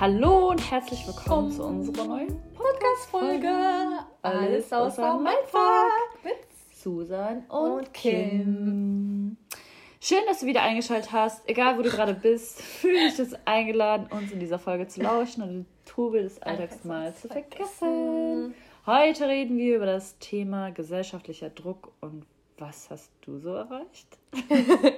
Hallo und herzlich willkommen zu unserer neuen Podcast-Folge. Alles außer Mindfuck mit Susan und, Und Kim. Kim. Schön, dass du wieder eingeschaltet hast. Egal, wo du gerade bist, fühle dich das eingeladen, uns in dieser Folge zu lauschen und den Trubel des Alltags mal zu vergessen. Heute reden wir über das Thema gesellschaftlicher Druck und was hast du so erreicht?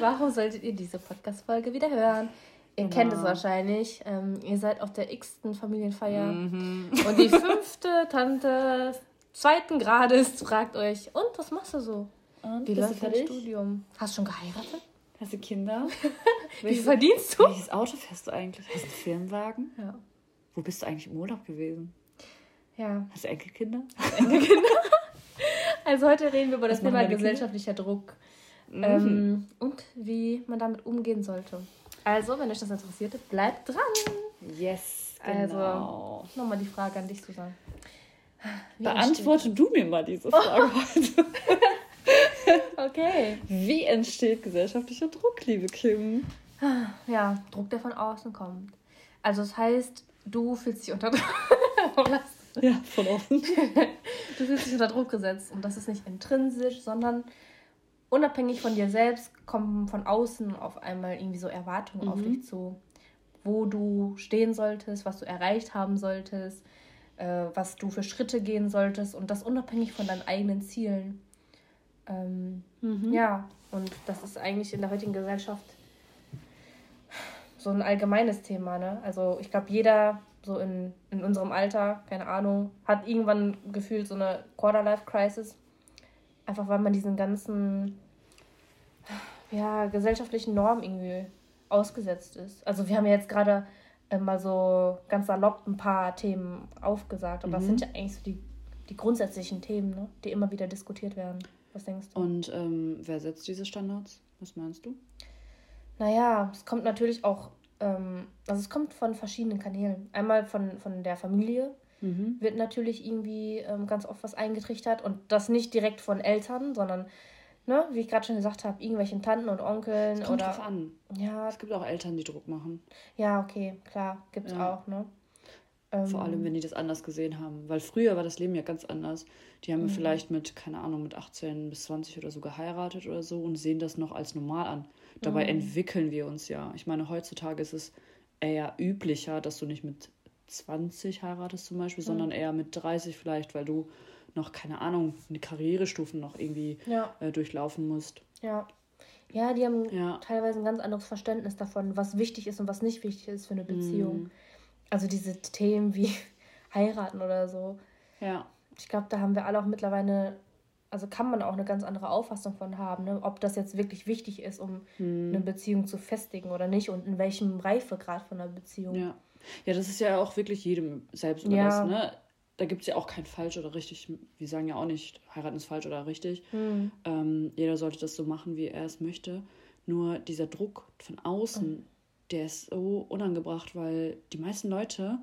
Warum solltet ihr diese Podcast-Folge wieder hören? Ihr kennt es Genau. wahrscheinlich. Ähm, ihr seid auf der x-ten Familienfeier. Mhm. Und die fünfte Tante zweiten Grades fragt euch, und was machst du so? Und Wie läuft dein? Studium? Hast du schon geheiratet? Hast du Kinder? Wie verdienst du? Welches Auto fährst du eigentlich? Hast du einen Firmenwagen? Ja. Wo bist du eigentlich im Urlaub gewesen? ja. Hast du Enkelkinder? Also heute reden wir über das Thema Kinder? gesellschaftlicher Druck. Mhm. Ähm, und wie man damit umgehen sollte. Also, wenn euch das interessiert, bleibt dran. Yes, Also, genau. Nochmal die Frage an dich, Susanne. Wie Beantworte du mir mal diese Frage heute. entsteht- Okay. Wie entsteht gesellschaftlicher Druck, liebe Kim? Ja, Druck, der von außen kommt. Also, das heißt, du fühlst dich unter Ja, von offen. Du fühlst dich unter Druck gesetzt. Und das ist nicht intrinsisch, sondern unabhängig von dir selbst kommen von außen auf einmal irgendwie so Erwartungen auf dich zu, wo du stehen solltest, was du erreicht haben solltest, äh, was du für Schritte gehen solltest und das unabhängig von deinen eigenen Zielen. Ähm, Ja, und das ist eigentlich in der heutigen Gesellschaft so ein allgemeines Thema. Ne? Also ich glaube, jeder so in, in unserem Alter, keine Ahnung, hat irgendwann gefühlt so eine Quarter-Life-Crisis. Einfach weil man diesen ganzen ja, gesellschaftlichen Normen irgendwie ausgesetzt ist. Also wir haben ja jetzt gerade äh, mal so ganz salopp ein paar Themen aufgesagt. Und das sind ja eigentlich so die, die grundsätzlichen Themen, ne? die immer wieder diskutiert werden. Was denkst du? Und ähm, wer setzt diese Standards? Was meinst du? Naja, es kommt natürlich auch, ähm, also es kommt von verschiedenen Kanälen. Einmal von, von der Familie Mhm. wird natürlich irgendwie ähm, ganz oft was eingetrichtert und das nicht direkt von Eltern, sondern, ne, wie ich gerade schon gesagt habe, irgendwelchen Tanten und Onkeln Kommt oder. drauf an. Ja, Es gibt auch Eltern, die Druck machen. ja, okay, klar, gibt's Ja. auch, ne? Ähm, Vor allem, wenn die das anders gesehen haben. Weil früher war das Leben ja ganz anders. Die haben vielleicht mit, keine Ahnung, mit 18 bis 20 oder so geheiratet oder so und sehen das noch als normal an. Dabei entwickeln wir uns ja. Ich meine, heutzutage ist es eher üblicher, dass du nicht mit 20 heiratest zum Beispiel, sondern eher mit 30 vielleicht, weil du noch, keine Ahnung, eine Karrierestufen noch irgendwie Ja, äh, durchlaufen musst. ja. Ja, die haben Ja. teilweise ein ganz anderes Verständnis davon, was wichtig ist und was nicht wichtig ist für eine Beziehung. Mhm. Also diese Themen wie heiraten oder so. Ja. ich glaube, da haben wir alle auch mittlerweile, also kann man auch eine ganz andere Auffassung von haben, ne? ob das jetzt wirklich wichtig ist, um Hm. eine Beziehung zu festigen oder nicht und in welchem Reifegrad von einer Beziehung. Ja. Ja, das ist ja auch wirklich jedem selbst Ja. überlassen, ne? Da gibt es ja auch kein falsch oder richtig. Wir sagen ja auch nicht, heiraten ist falsch oder richtig. Hm. Ähm, jeder sollte das so machen, wie er es möchte. Nur dieser Druck von außen, der ist so unangebracht, weil die meisten Leute,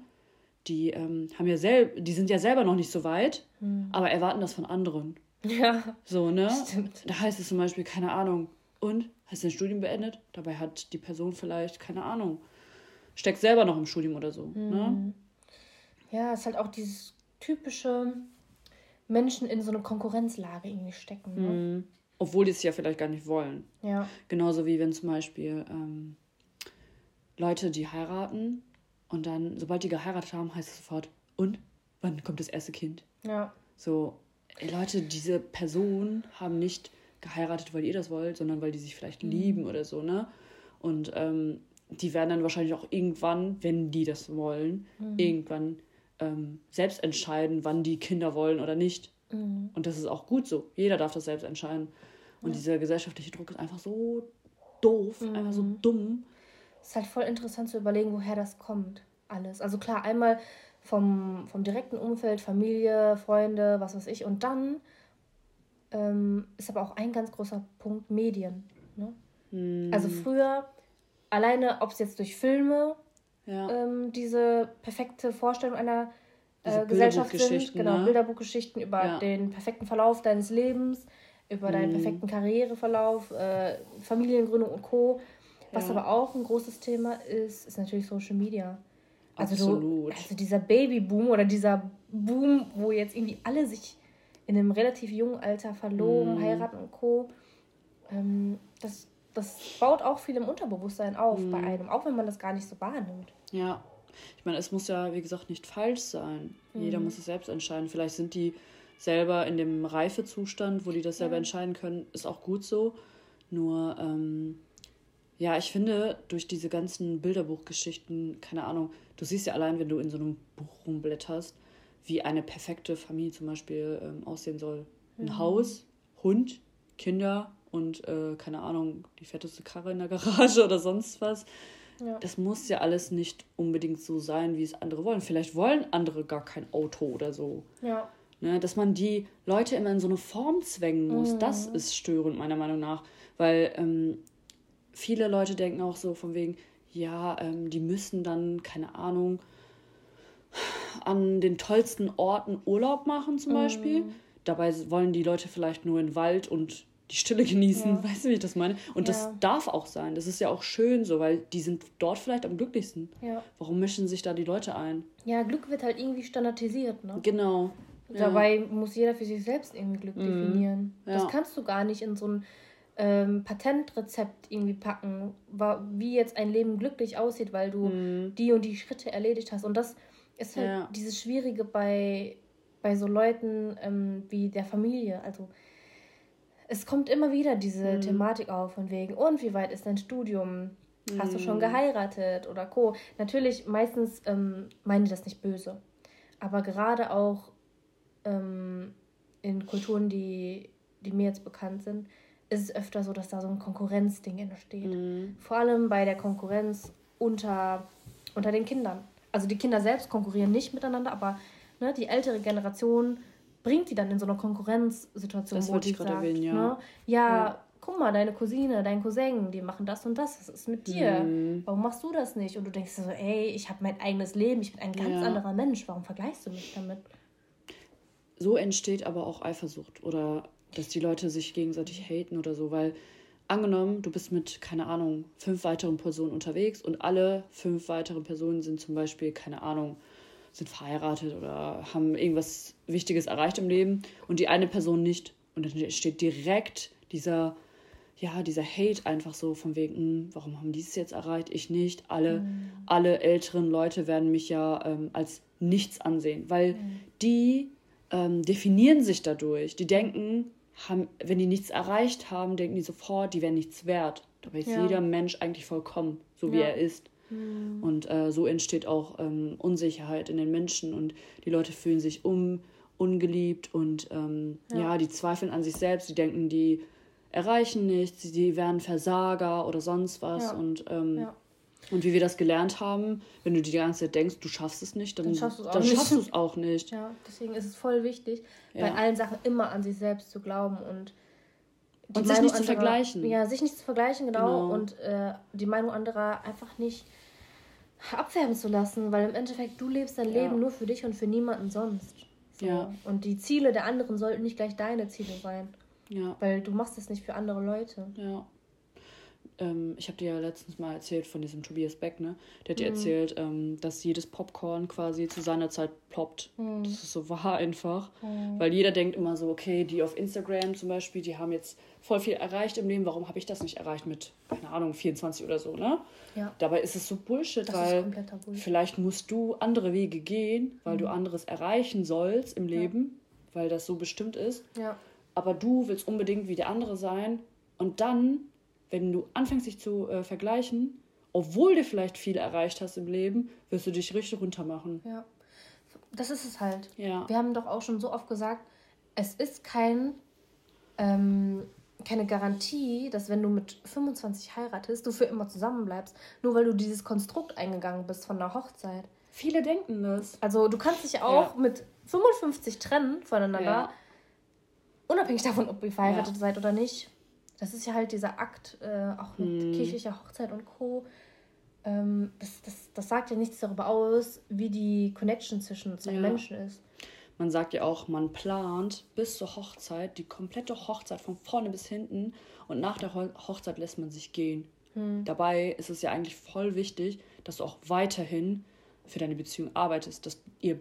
die ähm, haben ja selb, die sind ja selber noch nicht so weit, aber erwarten das von anderen. Ja, So, ne? Stimmt. Da heißt es zum Beispiel, keine Ahnung, und? Hast du dein Studium beendet? Dabei hat die Person vielleicht, keine Ahnung, steckt selber noch im Studium oder so. Ne? ja, es ist halt auch dieses typische Menschen in so eine Konkurrenzlage irgendwie stecken. Ne? Mhm. Obwohl die es ja vielleicht gar nicht wollen. Ja, Genauso wie wenn zum Beispiel ähm, Leute, die heiraten und dann, sobald die geheiratet haben, heißt es sofort, und? Wann kommt das erste Kind? ja, So, ey, Leute, diese Personen haben nicht geheiratet, weil ihr das wollt, sondern weil die sich vielleicht lieben oder so, ne? Und ähm, die werden dann wahrscheinlich auch irgendwann, wenn die das wollen, irgendwann ähm, selbst entscheiden, wann die Kinder wollen oder nicht. Und das ist auch gut so. Jeder darf das selbst entscheiden. Und dieser gesellschaftliche Druck ist einfach so doof, einfach so dumm. es ist halt voll interessant zu überlegen, woher das kommt. Alles. Also klar, einmal vom, vom direkten Umfeld, Familie, Freunde, was weiß ich. Und dann ähm, ist aber auch ein ganz großer Punkt Medien. Ne? Hm, Also früher, alleine, ob es jetzt durch Filme ja. ähm, diese perfekte Vorstellung einer äh, Gesellschaft sind, Bilderbuchgeschichten, genau, ne? Bilderbuchgeschichten über Ja. den perfekten Verlauf deines Lebens, über deinen Mhm. perfekten Karriereverlauf, äh, Familiengründung und Co. Was Ja. aber auch ein großes Thema ist, ist natürlich Social Media. Also, du, also dieser Babyboom oder dieser Boom, wo jetzt irgendwie alle sich in einem relativ jungen Alter verloben, mm. heiraten und Co. Ähm, das, das baut auch viel im Unterbewusstsein auf mm. bei einem, auch wenn man das gar nicht so wahrnimmt. Ja, ich meine, es muss ja, wie gesagt, nicht falsch sein. Mm. Jeder muss es selbst entscheiden. Vielleicht sind die selber in dem Reifezustand, wo die das selber ja. entscheiden können, ist auch gut so. Nur, ähm, ja, ich finde, durch diese ganzen Bilderbuchgeschichten, keine Ahnung, du siehst ja allein, wenn du in so einem Buch rumblätterst, wie eine perfekte Familie zum Beispiel ähm, aussehen soll. Ein mhm. Haus, Hund, Kinder und, äh, keine Ahnung, die fetteste Karre in der Garage oder sonst was. Ja. Das muss ja alles nicht unbedingt so sein, wie es andere wollen. Vielleicht wollen andere gar kein Auto oder so. Ja. Ne, dass man die Leute immer in so eine Form zwängen muss, mhm. das ist störend, meiner Meinung nach. Weil ähm, viele Leute denken auch so von wegen, ja, ähm, die müssen dann, keine Ahnung, an den tollsten Orten Urlaub machen zum Beispiel. Mhm. Dabei wollen die Leute vielleicht nur in Wald und die Stille genießen. Ja. Weißt du, wie ich das meine? Und ja. das darf auch sein. Das ist ja auch schön so, weil die sind dort vielleicht am glücklichsten. Ja. Warum mischen sich da die Leute ein? Ja, Glück wird halt irgendwie standardisiert, ne? Genau. Dabei muss jeder für sich selbst irgendwie Glück mhm. definieren. Das kannst du gar nicht in so ein ähm, Patentrezept irgendwie packen, wie jetzt ein Leben glücklich aussieht, weil du mhm. die und die Schritte erledigt hast. Und das ist halt ja. dieses Schwierige bei, bei so Leuten ähm, wie der Familie. Also es kommt immer wieder diese mhm. Thematik auf von wegen, und wie weit ist dein Studium? Hast du schon mhm. geheiratet oder Co. Natürlich, meistens ähm, meinen die das nicht böse. Aber gerade auch ähm, in Kulturen, die, die mir jetzt bekannt sind, ist es öfter so, dass da so ein Konkurrenzding entsteht. Mhm. Vor allem bei der Konkurrenz unter, unter den Kindern. Also die Kinder selbst konkurrieren nicht miteinander, aber ne, die ältere Generation bringt die dann in so eine Konkurrenzsituation, das wo die sagt, erwähnen, ja. Ne, ja, ja, guck mal, deine Cousine, dein Cousin, die machen das und das, was ist mit dir? Mhm. Warum machst du das nicht? Und du denkst so, ey, ich habe mein eigenes Leben, ich bin ein ganz ja. anderer Mensch, warum vergleichst du mich damit? so entsteht aber auch Eifersucht oder dass die Leute sich gegenseitig haten oder so, weil angenommen, du bist mit, keine Ahnung, fünf weiteren Personen unterwegs und alle fünf weiteren Personen sind zum Beispiel, keine Ahnung, sind verheiratet oder haben irgendwas Wichtiges erreicht im Leben und die eine Person nicht. Und dann steht direkt dieser, ja, dieser Hate einfach so von wegen, hm, warum haben die es jetzt erreicht, ich nicht. Alle, mhm. alle älteren Leute werden mich ja ähm, als nichts ansehen, weil mhm. die ähm, definieren sich dadurch. Die denken, haben, wenn die nichts erreicht haben, denken die sofort, die wären nichts wert. Dabei ist ja. jeder Mensch eigentlich vollkommen, so wie ja. er ist. Mhm. Und äh, so entsteht auch ähm, Unsicherheit in den Menschen und die Leute fühlen sich um, ungeliebt und ähm, ja. ja. die zweifeln an sich selbst, die denken, die erreichen nichts, die werden Versager oder sonst was. Und ähm, und wie wir das gelernt haben, wenn du die ganze Zeit denkst, du schaffst es nicht, dann, dann schaffst du es auch nicht. Ja, deswegen ist es voll wichtig, ja. bei allen Sachen immer an sich selbst zu glauben und, und sich nicht anderer, zu vergleichen. Ja, sich nicht zu vergleichen, genau. genau. Und äh, die Meinung anderer einfach nicht abfärben zu lassen, weil im Endeffekt du lebst dein ja. Leben nur für dich und für niemanden sonst. So. Ja. Und die Ziele der anderen sollten nicht gleich deine Ziele sein. Ja. Weil du machst es nicht für andere Leute. Ja ähm, ich habe dir ja letztens mal erzählt von diesem Tobias Beck, ne? Der hat dir mhm. erzählt, ähm, dass jedes Popcorn quasi zu seiner Zeit ploppt. Mhm. Das ist so wahr einfach. Mhm. Weil jeder denkt immer so, okay, die auf Instagram zum Beispiel, die haben jetzt voll viel erreicht im Leben, warum habe ich das nicht erreicht mit, keine Ahnung, 24 oder so, ne? Ja. Dabei ist es so Bullshit, das weil Bullshit. vielleicht musst du andere Wege gehen, weil du mhm. anderes erreichen sollst im Leben, ja. weil das so bestimmt ist. Ja. Aber du willst unbedingt wie der andere sein und dann wenn du anfängst, dich zu äh, vergleichen, obwohl du vielleicht viel erreicht hast im Leben, wirst du dich richtig runtermachen. Ja, das ist es halt. Ja. Wir haben doch auch schon so oft gesagt, es ist kein, ähm, keine Garantie, dass wenn du mit 25 heiratest, du für immer zusammenbleibst, nur weil du dieses Konstrukt eingegangen bist von der Hochzeit. Viele denken das. Also du kannst dich auch ja. mit 55 trennen voneinander, ja. unabhängig davon, ob ihr verheiratet seid oder nicht das ist ja halt dieser Akt, äh, auch mit hm. kirchlicher Hochzeit und Co. Ähm, das, das, das sagt ja nichts darüber aus, wie die Connection zwischen zwei ja. Menschen ist. Man sagt ja auch, man plant bis zur Hochzeit die komplette Hochzeit von vorne bis hinten und nach der Hochzeit lässt man sich gehen. Hm. Dabei ist es ja eigentlich voll wichtig, dass du auch weiterhin für deine Beziehung arbeitest, dass ihr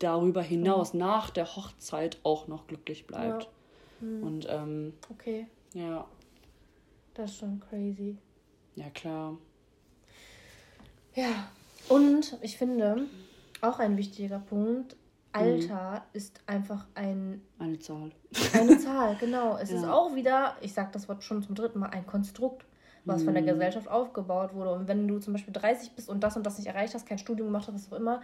darüber hinaus mhm. nach der Hochzeit auch noch glücklich bleibt. Ja. Mhm. Und ähm, okay. Ja. Das ist schon crazy. Ja, klar. Ja, und ich finde, auch ein wichtiger Punkt, Alter mhm. ist einfach ein... Eine Zahl. Eine Zahl, genau. Es ja. ist auch wieder, ich sage das Wort schon zum dritten Mal, ein Konstrukt, was mhm. von der mhm. Gesellschaft aufgebaut wurde. Und wenn du zum Beispiel 30 bist und das und das nicht erreicht hast, kein Studium gemacht hast, was auch immer,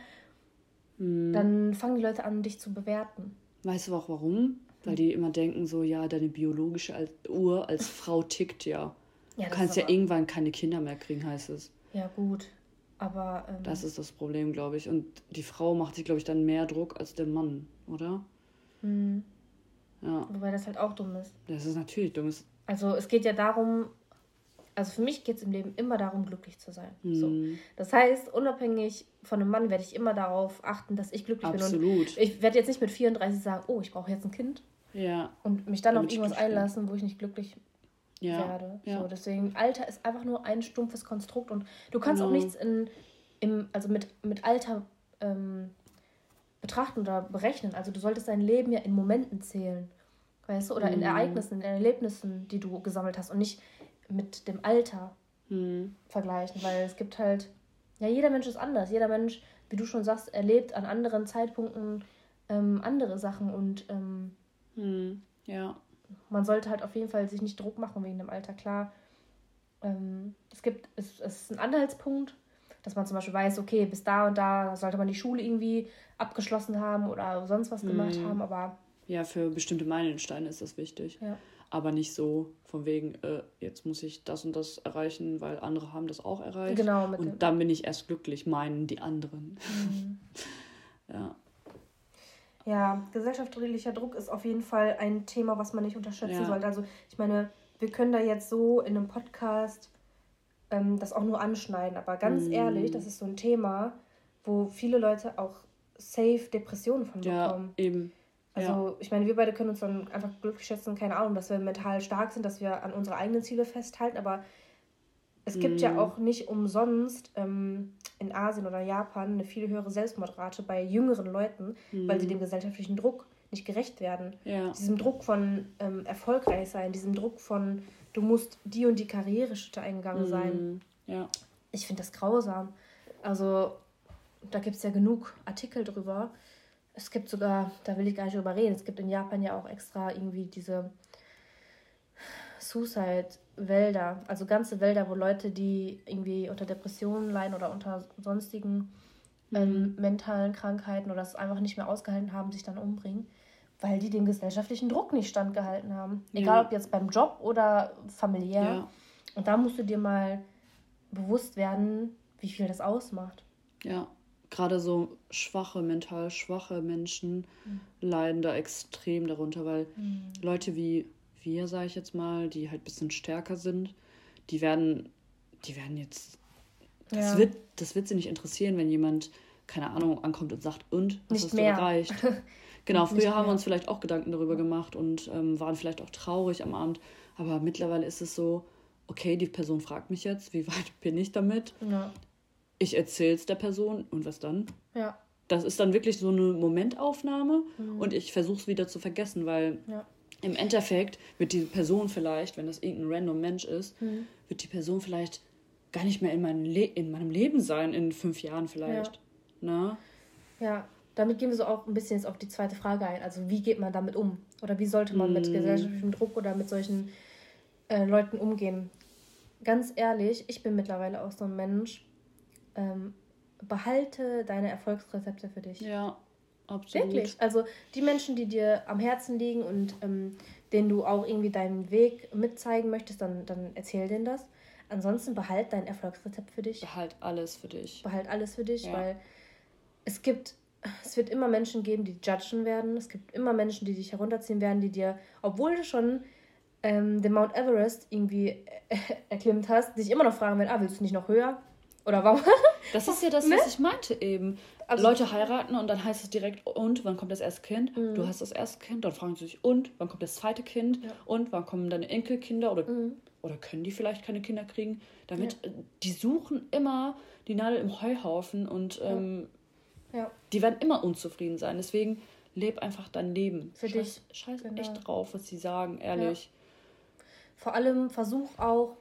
mhm. dann fangen die Leute an, dich zu bewerten. Weißt du auch warum? Weil die immer denken so, ja, deine biologische Uhr als Frau tickt ja. ja du kannst ja irgendwann keine Kinder mehr kriegen, heißt es. Ja, gut. Aber. Ähm, das ist das Problem, glaube ich. Und die Frau macht sich, glaube ich, dann mehr Druck als der Mann, oder? Mhm. Ja. Wobei das halt auch dumm ist. Das ist natürlich dumm. Also es geht ja darum, also für mich geht es im Leben immer darum, glücklich zu sein. Mhm. So. Das heißt, unabhängig von einem Mann werde ich immer darauf achten, dass ich glücklich Absolut. bin. Und ich werde jetzt nicht mit 34 sagen, oh, ich brauche jetzt ein Kind. Ja. Und mich dann auf irgendwas einlassen, wo ich nicht glücklich ja. werde. Ja. So, deswegen, Alter ist einfach nur ein stumpfes Konstrukt und du kannst genau. auch nichts in, im, also mit, mit Alter ähm, betrachten oder berechnen. Also du solltest dein Leben ja in Momenten zählen. Weißt du? Oder mhm. in Ereignissen, in Erlebnissen, die du gesammelt hast und nicht mit dem Alter mhm. vergleichen. Weil es gibt halt, ja, jeder Mensch ist anders. Jeder Mensch, wie du schon sagst, erlebt an anderen Zeitpunkten ähm, andere Sachen und ähm, mhm. ja man sollte halt auf jeden Fall sich nicht Druck machen wegen dem Alter. Klar, ähm, es gibt, es, es ist ein Anhaltspunkt, dass man zum Beispiel weiß, okay, bis da und da sollte man die Schule irgendwie abgeschlossen haben oder sonst was gemacht mhm. haben, aber. Ja, für bestimmte Meilensteine ist das wichtig. Ja. Aber nicht so von wegen, äh, jetzt muss ich das und das erreichen, weil andere haben das auch erreicht. Genau. und dann bin ich erst glücklich, meinen die anderen. Mhm. ja. Ja, gesellschaftlicher Druck ist auf jeden Fall ein Thema, was man nicht unterschätzen ja. sollte. Also ich meine, wir können da jetzt so in einem Podcast ähm, das auch nur anschneiden, aber ganz mm. ehrlich, das ist so ein Thema, wo viele Leute auch safe Depressionen von bekommen. Ja, eben. Also ja. ich meine, wir beide können uns dann einfach glücklich schätzen, keine Ahnung, dass wir mental stark sind, dass wir an unsere eigenen Ziele festhalten, aber es gibt ja auch nicht umsonst ähm, in Asien oder Japan eine viel höhere Selbstmordrate bei jüngeren Leuten, mhm. weil sie dem gesellschaftlichen Druck nicht gerecht werden. Ja. Diesem Druck von ähm, erfolgreich sein, diesem Druck von, du musst die und die Karriereschritte eingegangen mhm. sein. Ja. Ich finde das grausam. Also, da gibt es ja genug Artikel drüber. Es gibt sogar, da will ich gar nicht drüber reden, es gibt in Japan ja auch extra irgendwie diese Suicide-Wälder, also ganze Wälder, wo Leute, die irgendwie unter Depressionen leiden oder unter sonstigen ähm, mhm. mentalen Krankheiten oder es einfach nicht mehr ausgehalten haben, sich dann umbringen, weil die dem gesellschaftlichen Druck nicht standgehalten haben. Ja. Egal ob jetzt beim Job oder familiär. Ja. Und da musst du dir mal bewusst werden, wie viel das ausmacht. Ja, gerade so schwache, mental schwache Menschen mhm. leiden da extrem darunter, weil mhm. Leute wie wir, sage ich jetzt mal, die halt ein bisschen stärker sind, die werden, die werden jetzt. Das, ja. wird, das wird sie nicht interessieren, wenn jemand, keine Ahnung, ankommt und sagt, und, was nicht hast mehr. du erreicht? genau, früher haben wir uns vielleicht auch Gedanken darüber gemacht und ähm, waren vielleicht auch traurig am Abend. Aber mittlerweile ist es so, okay, die Person fragt mich jetzt, wie weit bin ich damit? Ja. Ich erzähle es der Person und was dann? Ja. Das ist dann wirklich so eine Momentaufnahme mhm. und ich versuche es wieder zu vergessen, weil ja im Endeffekt wird die Person vielleicht, wenn das irgendein random Mensch ist, mhm. wird die Person vielleicht gar nicht mehr in, mein Le in meinem Leben sein, in fünf Jahren vielleicht. Ja. Na? Ne? Ja, damit gehen wir so auch ein bisschen jetzt auf die zweite Frage ein. Also wie geht man damit um? Oder wie sollte man mhm. mit gesellschaftlichem Druck oder mit solchen äh, Leuten umgehen? Ganz ehrlich, ich bin mittlerweile auch so ein Mensch. Ähm, behalte deine Erfolgsrezepte für dich. Ja, Absolut. Wirklich. Also die Menschen, die dir am Herzen liegen und ähm, denen du auch irgendwie deinen Weg mitzeigen möchtest, dann, dann erzähl denen das. Ansonsten behalt dein Erfolgsrezept für dich. Behalt alles für dich. Behalt alles für dich, ja. weil es gibt, es wird immer Menschen geben, die judgen werden. Es gibt immer Menschen, die dich herunterziehen werden, die dir, obwohl du schon ähm, den Mount Everest irgendwie äh, erklimmt hast, dich immer noch fragen werden, ah, willst du nicht noch höher? Oder warum? Das ist ja das, ne? was ich meinte eben. Also, Leute heiraten und dann heißt es direkt, und wann kommt das erste Kind? Mhm. Du hast das erste Kind, dann fragen sie sich, und wann kommt das zweite Kind? Ja. Und wann kommen deine Enkelkinder? Oder, mhm. oder können die vielleicht keine Kinder kriegen? Damit, ja. die suchen immer die Nadel im Heuhaufen und ähm, ja. die werden immer unzufrieden sein. Deswegen leb einfach dein Leben. Für scheiß, dich. Scheiß genau. echt drauf, was sie sagen, ehrlich. Vor allem versuch auch,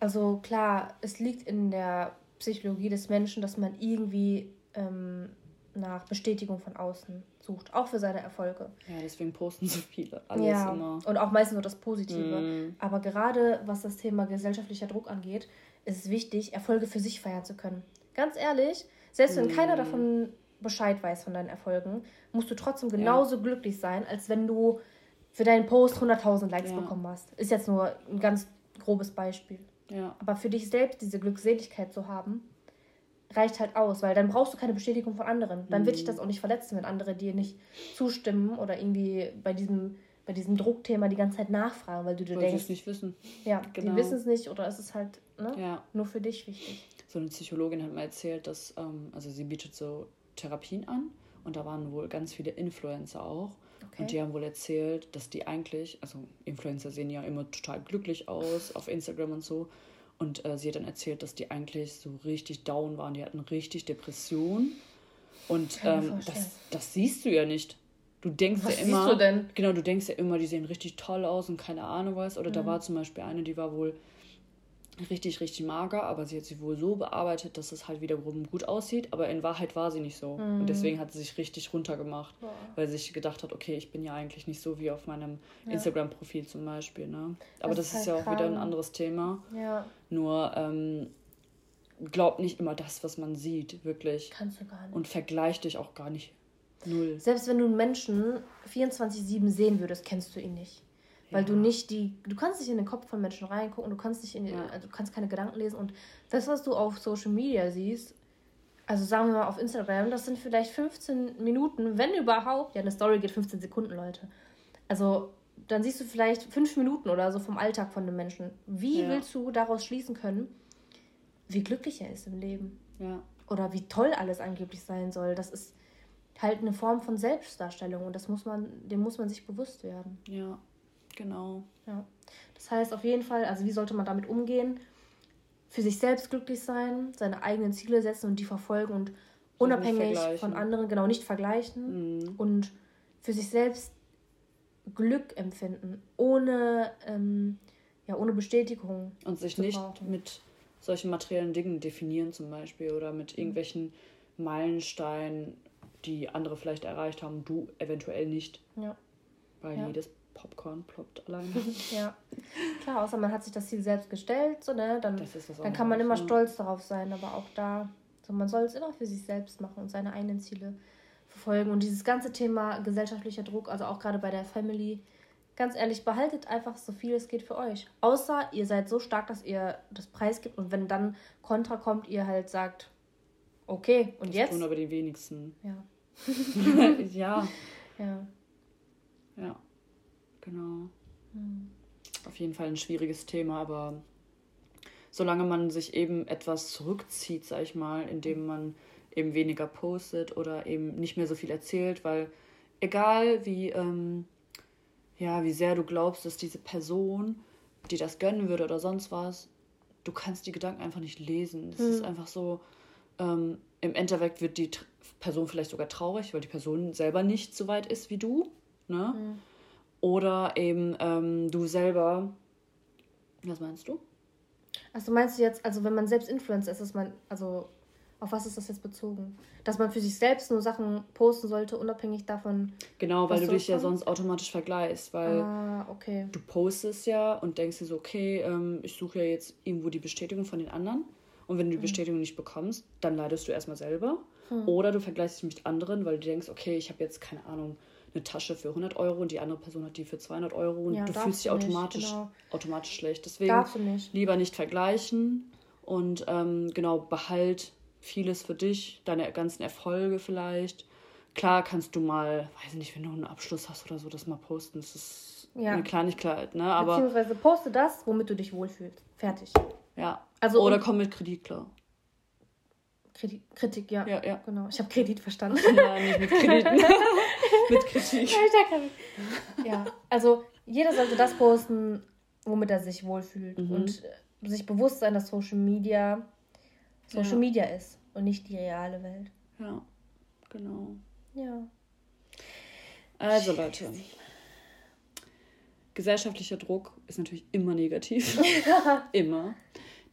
also klar, es liegt in der Psychologie des Menschen, dass man irgendwie ähm, nach Bestätigung von außen sucht, auch für seine Erfolge. Ja, deswegen posten so viele alles ja, immer. Und auch meistens nur das Positive. Mm. Aber gerade was das Thema gesellschaftlicher Druck angeht, ist es wichtig, Erfolge für sich feiern zu können. Ganz ehrlich, selbst wenn mm. keiner davon Bescheid weiß von deinen Erfolgen, musst du trotzdem genauso ja. glücklich sein, als wenn du für deinen Post 100.000 Likes ja. bekommen hast. Ist jetzt nur ein ganz grobes Beispiel. Ja. Aber für dich selbst diese Glückseligkeit zu haben, reicht halt aus, weil dann brauchst du keine Bestätigung von anderen. Dann mhm. wird dich das auch nicht verletzen, wenn andere dir nicht zustimmen oder irgendwie bei diesem, bei diesem Druckthema die ganze Zeit nachfragen, weil du dir weil denkst. es nicht wissen. Ja, genau. die wissen es nicht oder ist es halt ne, ja. nur für dich wichtig. So eine Psychologin hat mal erzählt, dass, ähm, also sie bietet so Therapien an und da waren wohl ganz viele Influencer auch. Okay. Und die haben wohl erzählt, dass die eigentlich, also Influencer sehen ja immer total glücklich aus auf Instagram und so. Und äh, sie hat dann erzählt, dass die eigentlich so richtig down waren. Die hatten richtig Depressionen. Und ähm, das, das siehst du ja nicht. Du denkst was ja immer. Siehst du denn? Genau, du denkst ja immer, die sehen richtig toll aus und keine Ahnung was. Oder mhm. da war zum Beispiel eine, die war wohl richtig, richtig mager, aber sie hat sie wohl so bearbeitet, dass es halt wiederum gut aussieht. Aber in Wahrheit war sie nicht so. Mhm. Und deswegen hat sie sich richtig runtergemacht, Boah. weil sie sich gedacht hat, okay, ich bin ja eigentlich nicht so wie auf meinem ja. Instagram-Profil zum Beispiel. Ne? Aber das, das ist, halt ja auch wieder ein anderes Thema. Ja. Nur ähm, glaub nicht immer das, was man sieht, wirklich. Kannst du gar nicht. Und vergleich dich auch gar nicht. Null. Selbst wenn du einen Menschen 24-7 sehen würdest, kennst du ihn nicht. Weil ja. du nicht die, du kannst nicht in den Kopf von Menschen reingucken, du kannst nicht in, ja. also du kannst keine Gedanken lesen und das, was du auf Social Media siehst, also sagen wir mal auf Instagram, das sind vielleicht 15 Minuten, wenn überhaupt. Ja, eine Story geht 15 Sekunden, Leute. Also dann siehst du vielleicht fünf Minuten oder so vom Alltag von einem Menschen. Wie ja. willst du daraus schließen können, wie glücklich er ist im Leben? Ja. Oder wie toll alles angeblich sein soll? Das ist halt eine Form von Selbstdarstellung und das muss man, dem muss man sich bewusst werden. Ja. Genau. Ja. Das heißt auf jeden Fall, also wie sollte man damit umgehen? Für sich selbst glücklich sein, seine eigenen Ziele setzen und die verfolgen und unabhängig von anderen, genau, nicht vergleichen mhm. und für sich selbst Glück empfinden, ohne, ähm, ja, ohne Bestätigung. Und sich nicht brauchen. mit solchen materiellen Dingen definieren zum Beispiel oder mit mhm. irgendwelchen Meilensteinen, die andere vielleicht erreicht haben, du eventuell nicht. Ja. Weil ja. jedes Popcorn ploppt alleine. ja, klar, außer man hat sich das Ziel selbst gestellt, so, ne? dann, dann kann man immer ne? stolz darauf sein, aber auch da, so, man soll es immer für sich selbst machen und seine eigenen Ziele verfolgen. Und dieses ganze Thema gesellschaftlicher Druck, also auch gerade bei der Family, ganz ehrlich, behaltet einfach so viel es geht für euch. Außer ihr seid so stark, dass ihr das Preis gibt und wenn dann Kontra kommt, ihr halt sagt, okay, und das jetzt? tun aber die wenigsten. Ja. ja. Ja. Ja. Genau. Mhm. Auf jeden Fall ein schwieriges Thema, aber solange man sich eben etwas zurückzieht, sag ich mal, indem man eben weniger postet oder eben nicht mehr so viel erzählt, weil egal wie, ähm, ja, wie sehr du glaubst, dass diese Person dir das gönnen würde oder sonst was, du kannst die Gedanken einfach nicht lesen. Es mhm. ist einfach so, ähm, im Endeffekt wird die Person vielleicht sogar traurig, weil die Person selber nicht so weit ist wie du. Ne? Mhm. Oder eben ähm, du selber. Was meinst du? Also meinst du jetzt, also wenn man selbst Influencer ist, dass man, also auf was ist das jetzt bezogen? Dass man für sich selbst nur Sachen posten sollte, unabhängig davon. Genau, weil du dich ja sonst automatisch vergleichst, weil ah, okay. du postest ja und denkst dir so, okay, ähm, ich suche ja jetzt irgendwo die Bestätigung von den anderen. Und wenn du die mhm. Bestätigung nicht bekommst, dann leidest du erstmal selber. Hm. Oder du vergleichst dich mit anderen, weil du denkst, okay, ich habe jetzt keine Ahnung, eine Tasche für 100 Euro und die andere Person hat die für 200 Euro und ja, du fühlst dich automatisch, nicht, genau. automatisch schlecht. Deswegen nicht. lieber nicht vergleichen und ähm, genau behalt vieles für dich, deine ganzen Erfolge vielleicht. Klar kannst du mal, weiß ich nicht, wenn du einen Abschluss hast oder so, das mal posten. Das ist ja. eine Kleinigkeit, ne? Aber, Beziehungsweise poste das, womit du dich wohlfühlst. Fertig. Ja. Also, oder komm mit Kredit klar. Kritik, Kritik, ja. Ja, ja. Genau. Ich habe Kredit verstanden. Nein, nicht mit Kredit. mit Kritik. ja, also jeder sollte das posten, womit er sich wohlfühlt. Mhm. Und sich bewusst sein, dass Social Media Social Ja. Media ist und nicht die reale Welt. Ja, genau. Ja. Also Leute, gesellschaftlicher Druck ist natürlich immer negativ. immer.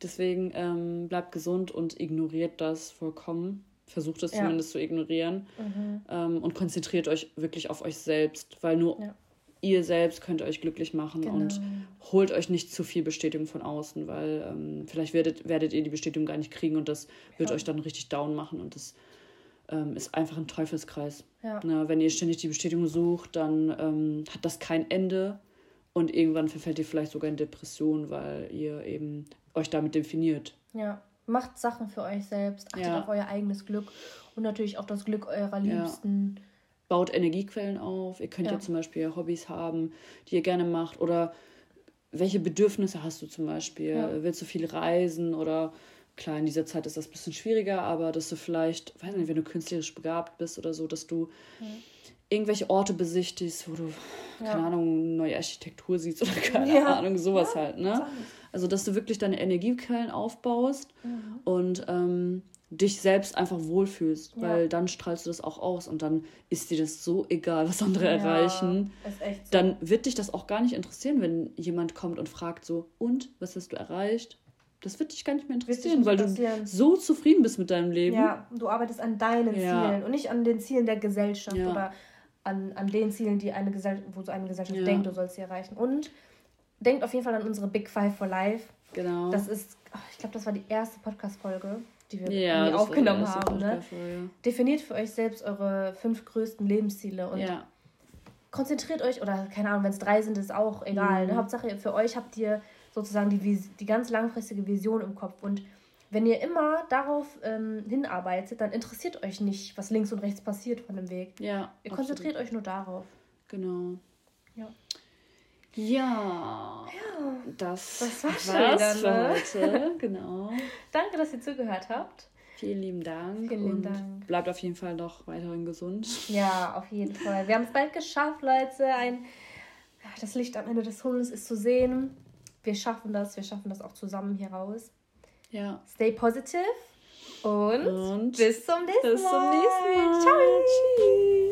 Deswegen ähm, bleibt gesund und ignoriert das vollkommen. Versucht es Ja. zumindest zu ignorieren. Mhm. Ähm, und konzentriert euch wirklich auf euch selbst, weil nur Ja. ihr selbst könnt euch glücklich machen Genau. und holt euch nicht zu viel Bestätigung von außen, weil ähm, vielleicht werdet, werdet ihr die Bestätigung gar nicht kriegen und das wird Ja. euch dann richtig down machen und das ähm, ist einfach ein Teufelskreis. Ja. Na, wenn ihr ständig die Bestätigung sucht, dann ähm, hat das kein Ende und irgendwann verfällt ihr vielleicht sogar in Depression, weil ihr eben euch damit definiert. Ja. Macht Sachen für euch selbst, achtet Ja. auf euer eigenes Glück und natürlich auf das Glück eurer Liebsten. Baut Energiequellen auf. Ihr könnt ja, Ja. zum Beispiel Hobbys haben, die ihr gerne macht oder welche Bedürfnisse hast du zum Beispiel? Ja. Willst du viel reisen oder klar, in dieser Zeit ist das ein bisschen schwieriger, aber dass du vielleicht, weiß nicht, wenn du künstlerisch begabt bist oder so, dass du irgendwelche Orte besichtigst, wo du, keine Ja. Ahnung, neue Architektur siehst oder keine Ja. Ahnung, sowas Ja, halt, ne? Also, dass du wirklich deine Energiequellen aufbaust Mhm. und ähm, dich selbst einfach wohlfühlst, weil dann strahlst du das auch aus und dann ist dir das so egal, was andere erreichen. So. Dann wird dich das auch gar nicht interessieren, wenn jemand kommt und fragt so, und, was hast du erreicht? Das wird dich gar nicht mehr interessieren, nicht weil du so zufrieden bist mit deinem Leben. Ja, du arbeitest an deinen. Zielen und nicht an den Zielen der Gesellschaft oder an, an den Zielen, die eine Gesellschaft, wo so eine Gesellschaft Ja. denkt, du sollst sie erreichen. Und denkt auf jeden Fall an unsere Big Five for Life. Genau. Das ist, ach, ich glaube, das war die erste Podcast-Folge, die wir ja, aufgenommen haben. Ne? Podcast-Folge. Definiert für euch selbst eure fünf größten Lebensziele und Ja, konzentriert euch, oder keine Ahnung, wenn es drei sind, ist auch egal. Mhm. Ne? Hauptsache, für euch habt ihr sozusagen die, die ganz langfristige Vision im Kopf. Und wenn ihr immer darauf ähm, hinarbeitet, dann interessiert euch nicht, was links und rechts passiert von dem Weg. ja. Ihr absolut. konzentriert euch nur darauf. Genau. Ja. Ja. Das, das war's schon war's wieder, für ne? heute. Genau. Danke, dass ihr zugehört habt. Vielen lieben Dank. Vielen lieben und Dank. Bleibt auf jeden Fall noch weiterhin gesund. Ja, auf jeden Fall. Wir haben es bald geschafft, Leute. Ein, das Licht am Ende des Tunnels ist zu sehen. Wir schaffen das. Wir schaffen das auch zusammen hier raus. Ja. Stay positive und, Und bis zum nächsten bis zum Mal. nächsten Mal. Ciao. Tschüss.